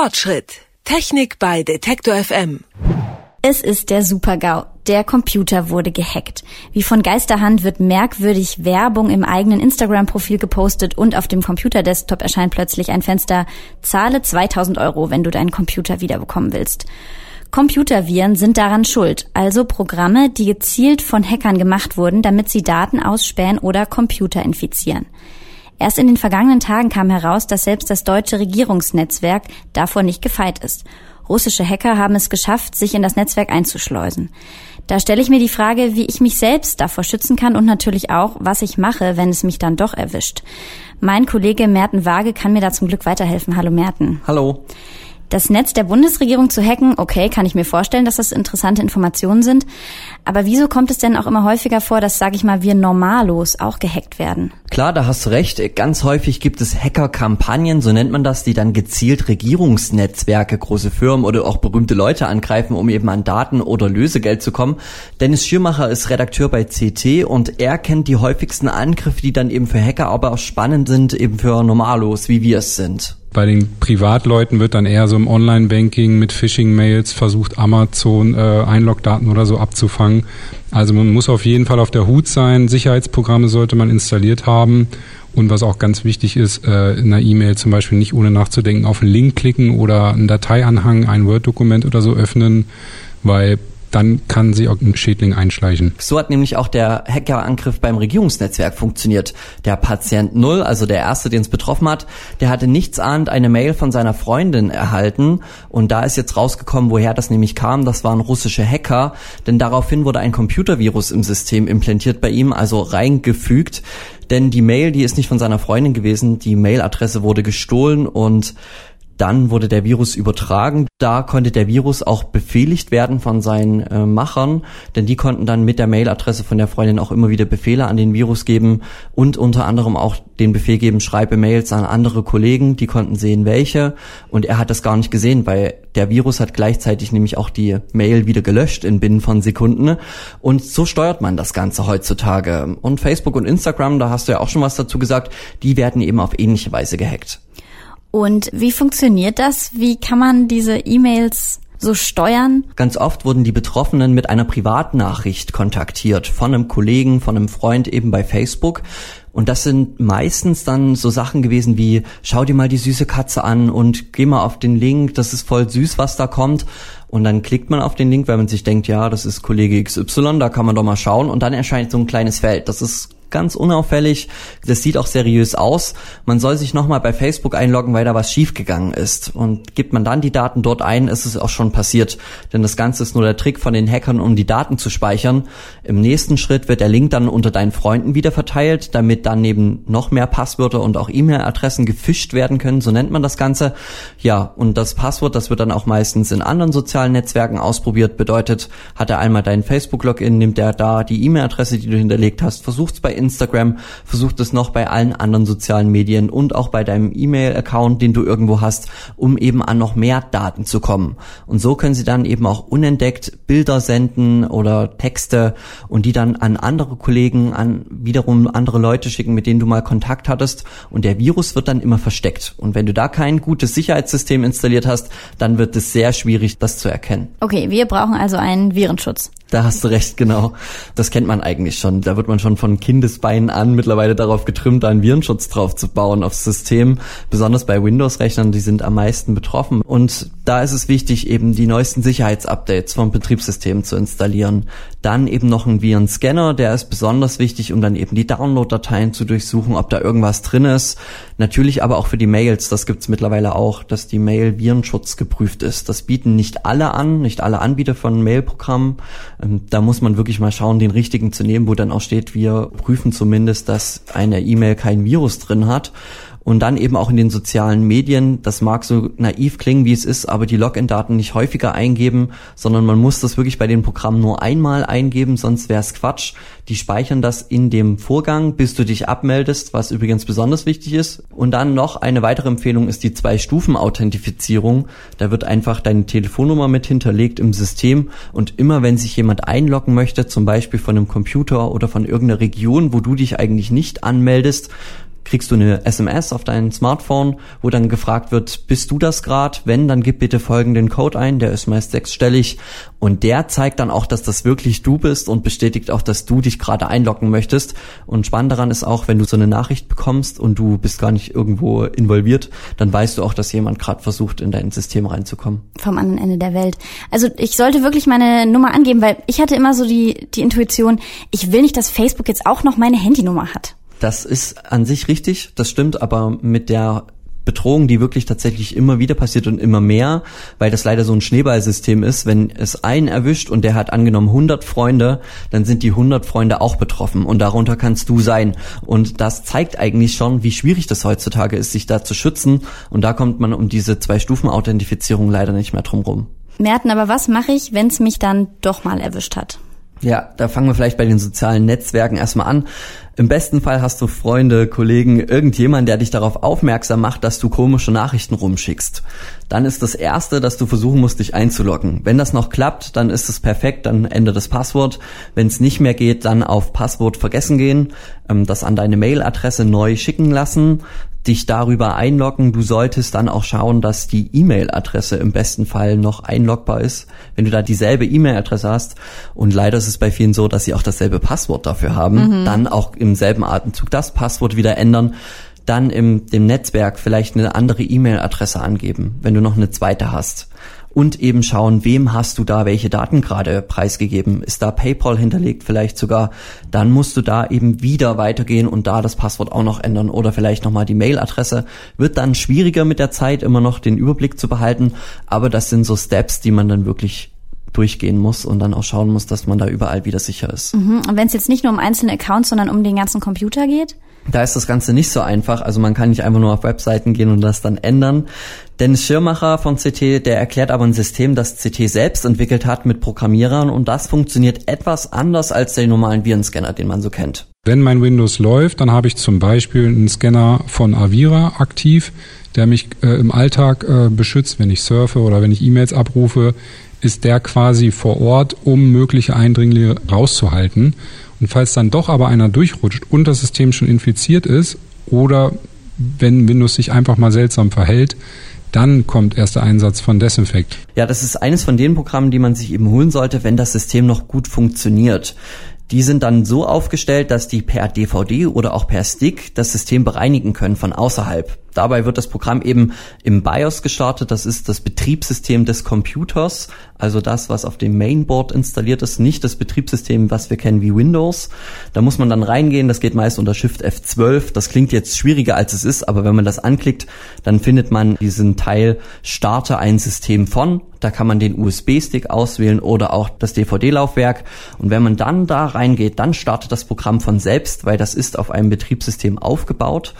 Fortschritt. Technik bei Detektor FM. Es ist der Supergau. Der Computer wurde gehackt. Wie von Geisterhand wird merkwürdig Werbung im eigenen Instagram-Profil gepostet und auf dem Computerdesktop erscheint plötzlich ein Fenster. Zahle 2000 Euro, wenn du deinen Computer wiederbekommen willst. Computerviren sind daran schuld, also Programme, die gezielt von Hackern gemacht wurden, damit sie Daten ausspähen oder Computer infizieren. Erst in den vergangenen Tagen kam heraus, dass selbst das deutsche Regierungsnetzwerk davor nicht gefeit ist. Russische Hacker haben es geschafft, sich in das Netzwerk einzuschleusen. Da stelle ich mir die Frage, wie ich mich selbst davor schützen kann und natürlich auch, was ich mache, wenn es mich dann doch erwischt. Mein Kollege Merten Waage kann mir da zum Glück weiterhelfen. Hallo Merten. Hallo. Das Netz der Bundesregierung zu hacken, okay, kann ich mir vorstellen, dass das interessante Informationen sind. Aber wieso kommt es denn auch immer häufiger vor, dass, sage ich mal, wir Normalos auch gehackt werden? Klar, da hast du recht. Ganz häufig gibt es Hacker-Kampagnen, so nennt man das, die dann gezielt Regierungsnetzwerke, große Firmen oder auch berühmte Leute angreifen, um eben an Daten oder Lösegeld zu kommen. Dennis Schirmacher ist Redakteur bei CT und er kennt die häufigsten Angriffe, die dann eben für Hacker aber auch spannend sind, eben für Normalos, wie wir es sind. Bei den Privatleuten wird dann eher so im Online-Banking mit Phishing-Mails versucht, Amazon äh, Einlogdaten oder so abzufangen. Also man muss auf jeden Fall auf der Hut sein. Sicherheitsprogramme sollte man installiert haben. Und was auch ganz wichtig ist, äh, in einer E-Mail zum Beispiel nicht ohne nachzudenken auf einen Link klicken oder einen Dateianhang, ein Word-Dokument oder so öffnen, weil dann kann sich auch ein Schädling einschleichen. So hat nämlich auch der Hackerangriff beim Regierungsnetzwerk funktioniert. Der Patient Null, also der erste, den es betroffen hat, der hatte nichts ahnt eine Mail von seiner Freundin erhalten und da ist jetzt rausgekommen, woher das nämlich kam. Das waren russische Hacker, denn daraufhin wurde ein Computervirus im System implantiert bei ihm, also reingefügt. Denn die Mail, die ist nicht von seiner Freundin gewesen, die Mailadresse wurde gestohlen und dann wurde der Virus übertragen. Da konnte der Virus auch befehligt werden von seinen äh, Machern, denn die konnten dann mit der Mailadresse von der Freundin auch immer wieder Befehle an den Virus geben und unter anderem auch den Befehl geben, schreibe Mails an andere Kollegen, die konnten sehen, welche. Und er hat das gar nicht gesehen, weil der Virus hat gleichzeitig nämlich auch die Mail wieder gelöscht in binnen von Sekunden. Und so steuert man das Ganze heutzutage. Und Facebook und Instagram, da hast du ja auch schon was dazu gesagt, die werden eben auf ähnliche Weise gehackt. Und wie funktioniert das? Wie kann man diese E-Mails so steuern? Ganz oft wurden die Betroffenen mit einer Privatnachricht kontaktiert, von einem Kollegen, von einem Freund eben bei Facebook. Und das sind meistens dann so Sachen gewesen wie, schau dir mal die süße Katze an und geh mal auf den Link, das ist voll süß, was da kommt. Und dann klickt man auf den Link, weil man sich denkt, ja, das ist Kollege XY, da kann man doch mal schauen. Und dann erscheint so ein kleines Feld. Das ist ganz unauffällig. Das sieht auch seriös aus. Man soll sich nochmal bei Facebook einloggen, weil da was schiefgegangen ist. Und gibt man dann die Daten dort ein, ist es auch schon passiert. Denn das Ganze ist nur der Trick von den Hackern, um die Daten zu speichern. Im nächsten Schritt wird der Link dann unter deinen Freunden wieder verteilt, damit dann neben noch mehr Passwörter und auch E-Mail-Adressen gefischt werden können. So nennt man das Ganze. Ja, und das Passwort, das wird dann auch meistens in anderen sozialen Netzwerken ausprobiert. Bedeutet, hat er einmal deinen Facebook-Login, nimmt er da die E-Mail-Adresse, die du hinterlegt hast, versucht es bei Instagram, versucht es noch bei allen anderen sozialen Medien und auch bei deinem E-Mail-Account, den du irgendwo hast, um eben an noch mehr Daten zu kommen. Und so können sie dann eben auch unentdeckt Bilder senden oder Texte und die dann an andere Kollegen, an wiederum andere Leute schicken, mit denen du mal Kontakt hattest. Und der Virus wird dann immer versteckt. Und wenn du da kein gutes Sicherheitssystem installiert hast, dann wird es sehr schwierig, das zu erkennen. Okay, wir brauchen also einen Virenschutz. Da hast du recht, genau. Das kennt man eigentlich schon. Da wird man schon von Kindesbeinen an mittlerweile darauf getrimmt, einen Virenschutz drauf zu bauen aufs System. Besonders bei Windows-Rechnern, die sind am meisten betroffen. Und da ist es wichtig, eben die neuesten Sicherheitsupdates vom Betriebssystem zu installieren. Dann eben noch ein Virenscanner, der ist besonders wichtig, um dann eben die Download-Dateien zu durchsuchen, ob da irgendwas drin ist. Natürlich aber auch für die Mails, das gibt's mittlerweile auch, dass die Mail Virenschutz geprüft ist. Das bieten nicht alle an, nicht alle Anbieter von Mailprogrammen. Ähm, da muss man wirklich mal schauen, den richtigen zu nehmen, wo dann auch steht, wir prüfen zumindest, dass eine E-Mail kein Virus drin hat. Und dann eben auch in den sozialen Medien, das mag so naiv klingen, wie es ist, aber die Login-Daten nicht häufiger eingeben, sondern man muss das wirklich bei den Programmen nur einmal eingeben, sonst wäre es Quatsch. Die speichern das in dem Vorgang, bis du dich abmeldest, was übrigens besonders wichtig ist. Und dann noch eine weitere Empfehlung ist die Zwei-Stufen-Authentifizierung. Da wird einfach deine Telefonnummer mit hinterlegt im System und immer wenn sich jemand einloggen möchte, zum Beispiel von einem Computer oder von irgendeiner Region, wo du dich eigentlich nicht anmeldest, kriegst du eine SMS auf dein Smartphone, wo dann gefragt wird, bist du das grad? Wenn, dann gib bitte folgenden Code ein, der ist meist sechsstellig und der zeigt dann auch, dass das wirklich du bist und bestätigt auch, dass du dich gerade einloggen möchtest. Und spannend daran ist auch, wenn du so eine Nachricht bekommst und du bist gar nicht irgendwo involviert, dann weißt du auch, dass jemand gerade versucht, in dein System reinzukommen. Vom anderen Ende der Welt. Also ich sollte wirklich meine Nummer angeben, weil ich hatte immer so die, die Intuition, ich will nicht, dass Facebook jetzt auch noch meine Handynummer hat. Das ist an sich richtig, das stimmt, aber mit der Bedrohung, die wirklich tatsächlich immer wieder passiert und immer mehr, weil das leider so ein Schneeballsystem ist. Wenn es einen erwischt und der hat angenommen 100 Freunde, dann sind die 100 Freunde auch betroffen und darunter kannst du sein. Und das zeigt eigentlich schon, wie schwierig das heutzutage ist, sich da zu schützen. Und da kommt man um diese Zwei-Stufen-Authentifizierung leider nicht mehr drum rum. Merten, aber was mache ich, wenn es mich dann doch mal erwischt hat? Ja, da fangen wir vielleicht bei den sozialen Netzwerken erstmal an. Im besten Fall hast du Freunde, Kollegen, irgendjemand, der dich darauf aufmerksam macht, dass du komische Nachrichten rumschickst. Dann ist das erste, dass du versuchen musst, dich einzuloggen. Wenn das noch klappt, dann ist es perfekt, dann ändere das Passwort. Wenn es nicht mehr geht, dann auf Passwort vergessen gehen, ähm, das an deine Mailadresse neu schicken lassen, dich darüber einloggen. Du solltest dann auch schauen, dass die E-Mail-Adresse im besten Fall noch einlogbar ist. Wenn du da dieselbe E-Mail-Adresse hast und leider ist es bei vielen so, dass sie auch dasselbe Passwort dafür haben, mhm. dann auch im selben Atemzug das Passwort wieder ändern dann im dem Netzwerk vielleicht eine andere E-Mail-Adresse angeben, wenn du noch eine zweite hast und eben schauen, wem hast du da welche Daten gerade preisgegeben? Ist da PayPal hinterlegt vielleicht sogar? Dann musst du da eben wieder weitergehen und da das Passwort auch noch ändern oder vielleicht nochmal die Mailadresse. Wird dann schwieriger mit der Zeit immer noch den Überblick zu behalten, aber das sind so Steps, die man dann wirklich durchgehen muss und dann auch schauen muss, dass man da überall wieder sicher ist. Mhm. Und wenn es jetzt nicht nur um einzelne Accounts, sondern um den ganzen Computer geht? Da ist das Ganze nicht so einfach. Also man kann nicht einfach nur auf Webseiten gehen und das dann ändern. Dennis Schirmacher von CT, der erklärt aber ein System, das CT selbst entwickelt hat mit Programmierern und das funktioniert etwas anders als der normalen Virenscanner, den man so kennt. Wenn mein Windows läuft, dann habe ich zum Beispiel einen Scanner von Avira aktiv, der mich äh, im Alltag äh, beschützt, wenn ich surfe oder wenn ich E-Mails abrufe, ist der quasi vor Ort, um mögliche Eindringlinge rauszuhalten. Und falls dann doch aber einer durchrutscht und das System schon infiziert ist oder wenn Windows sich einfach mal seltsam verhält, dann kommt erst der Einsatz von Desinfect. Ja, das ist eines von den Programmen, die man sich eben holen sollte, wenn das System noch gut funktioniert. Die sind dann so aufgestellt, dass die per DVD oder auch per Stick das System bereinigen können von außerhalb. Dabei wird das Programm eben im BIOS gestartet. Das ist das Betriebssystem des Computers, also das, was auf dem Mainboard installiert ist, nicht das Betriebssystem, was wir kennen wie Windows. Da muss man dann reingehen. Das geht meist unter Shift F12. Das klingt jetzt schwieriger als es ist, aber wenn man das anklickt, dann findet man diesen Teil Starte ein System von. Da kann man den USB-Stick auswählen oder auch das DVD-Laufwerk. Und wenn man dann da reingeht, dann startet das Programm von selbst, weil das ist auf einem Betriebssystem aufgebaut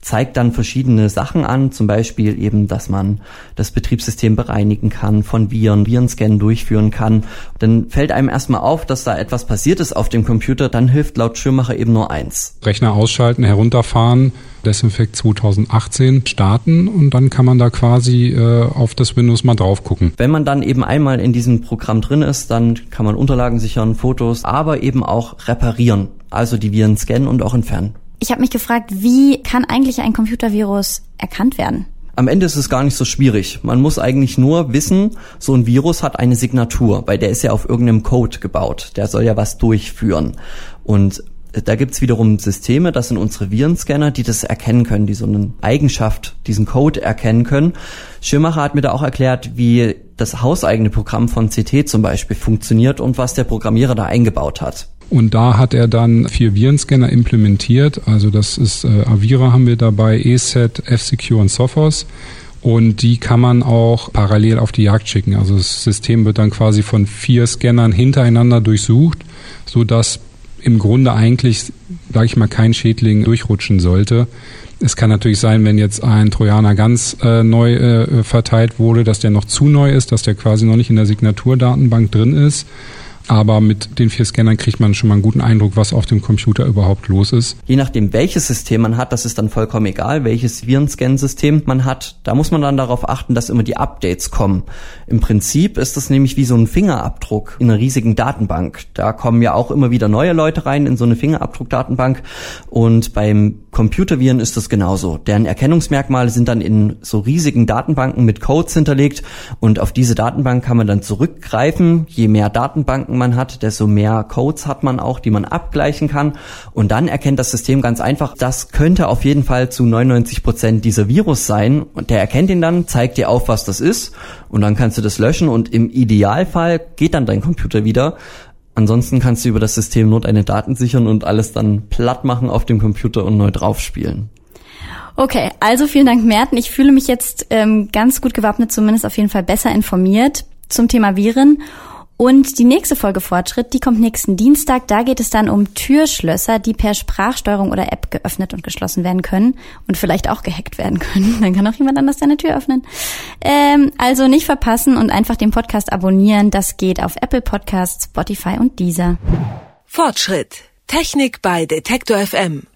zeigt dann verschiedene Sachen an, zum Beispiel eben, dass man das Betriebssystem bereinigen kann, von Viren, Virenscannen durchführen kann. Dann fällt einem erstmal auf, dass da etwas passiert ist auf dem Computer, dann hilft laut Schirmacher eben nur eins. Rechner ausschalten, herunterfahren, Desinfect 2018 starten und dann kann man da quasi äh, auf das Windows mal drauf gucken. Wenn man dann eben einmal in diesem Programm drin ist, dann kann man Unterlagen sichern, Fotos, aber eben auch reparieren, also die Viren scannen und auch entfernen. Ich habe mich gefragt, wie kann eigentlich ein Computervirus erkannt werden? Am Ende ist es gar nicht so schwierig. Man muss eigentlich nur wissen, so ein Virus hat eine Signatur, weil der ist ja auf irgendeinem Code gebaut. Der soll ja was durchführen. Und da gibt's wiederum Systeme, das sind unsere Virenscanner, die das erkennen können, die so eine Eigenschaft, diesen Code erkennen können. Schirmacher hat mir da auch erklärt, wie das hauseigene Programm von CT zum Beispiel funktioniert und was der Programmierer da eingebaut hat. Und da hat er dann vier Virenscanner implementiert. Also das ist äh, Avira haben wir dabei, ESET, F-Secure und Sophos. Und die kann man auch parallel auf die Jagd schicken. Also das System wird dann quasi von vier Scannern hintereinander durchsucht, so dass im Grunde eigentlich, sage ich mal, kein Schädling durchrutschen sollte. Es kann natürlich sein, wenn jetzt ein Trojaner ganz äh, neu äh, verteilt wurde, dass der noch zu neu ist, dass der quasi noch nicht in der Signaturdatenbank drin ist. Aber mit den vier Scannern kriegt man schon mal einen guten Eindruck, was auf dem Computer überhaupt los ist. Je nachdem, welches System man hat, das ist dann vollkommen egal, welches Virenscan-System man hat. Da muss man dann darauf achten, dass immer die Updates kommen. Im Prinzip ist das nämlich wie so ein Fingerabdruck in einer riesigen Datenbank. Da kommen ja auch immer wieder neue Leute rein in so eine Fingerabdruckdatenbank. Und beim Computerviren ist das genauso. Deren Erkennungsmerkmale sind dann in so riesigen Datenbanken mit Codes hinterlegt und auf diese Datenbank kann man dann zurückgreifen. Je mehr Datenbanken man hat, desto mehr Codes hat man auch, die man abgleichen kann. Und dann erkennt das System ganz einfach, das könnte auf jeden Fall zu 99 Prozent dieser Virus sein. Und der erkennt ihn dann, zeigt dir auf, was das ist. Und dann kannst du das löschen und im Idealfall geht dann dein Computer wieder. Ansonsten kannst du über das System nur deine Daten sichern und alles dann platt machen auf dem Computer und neu draufspielen. Okay, also vielen Dank, Merten. Ich fühle mich jetzt ähm, ganz gut gewappnet, zumindest auf jeden Fall besser informiert zum Thema Viren und die nächste Folge Fortschritt, die kommt nächsten Dienstag. Da geht es dann um Türschlösser, die per Sprachsteuerung oder App geöffnet und geschlossen werden können und vielleicht auch gehackt werden können. Dann kann auch jemand anders deine Tür öffnen. Ähm, also nicht verpassen und einfach den Podcast abonnieren. Das geht auf Apple Podcasts, Spotify und Deezer. Fortschritt. Technik bei Detektor FM.